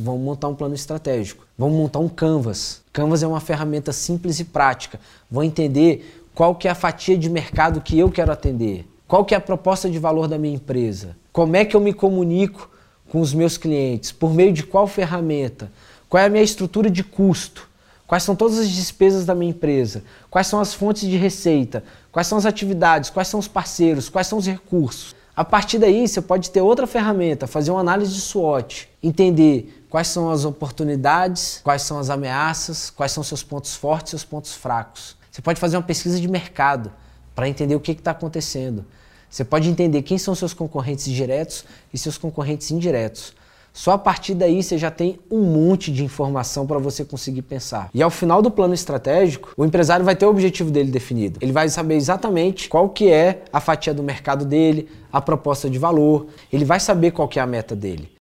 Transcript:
Vamos montar um plano estratégico. Vamos montar um Canvas. Canvas é uma ferramenta simples e prática. Vão entender qual que é a fatia de mercado que eu quero atender. Qual que é a proposta de valor da minha empresa? Como é que eu me comunico com os meus clientes? Por meio de qual ferramenta? Qual é a minha estrutura de custo? Quais são todas as despesas da minha empresa? Quais são as fontes de receita? Quais são as atividades? Quais são os parceiros? Quais são os recursos? A partir daí, você pode ter outra ferramenta, fazer uma análise de SWOT, entender quais são as oportunidades, quais são as ameaças, quais são seus pontos fortes seus pontos fracos. Você pode fazer uma pesquisa de mercado para entender o que está acontecendo. Você pode entender quem são seus concorrentes diretos e seus concorrentes indiretos. Só a partir daí você já tem um monte de informação para você conseguir pensar. E ao final do plano estratégico, o empresário vai ter o objetivo dele definido. Ele vai saber exatamente qual que é a fatia do mercado dele, a proposta de valor, ele vai saber qual que é a meta dele.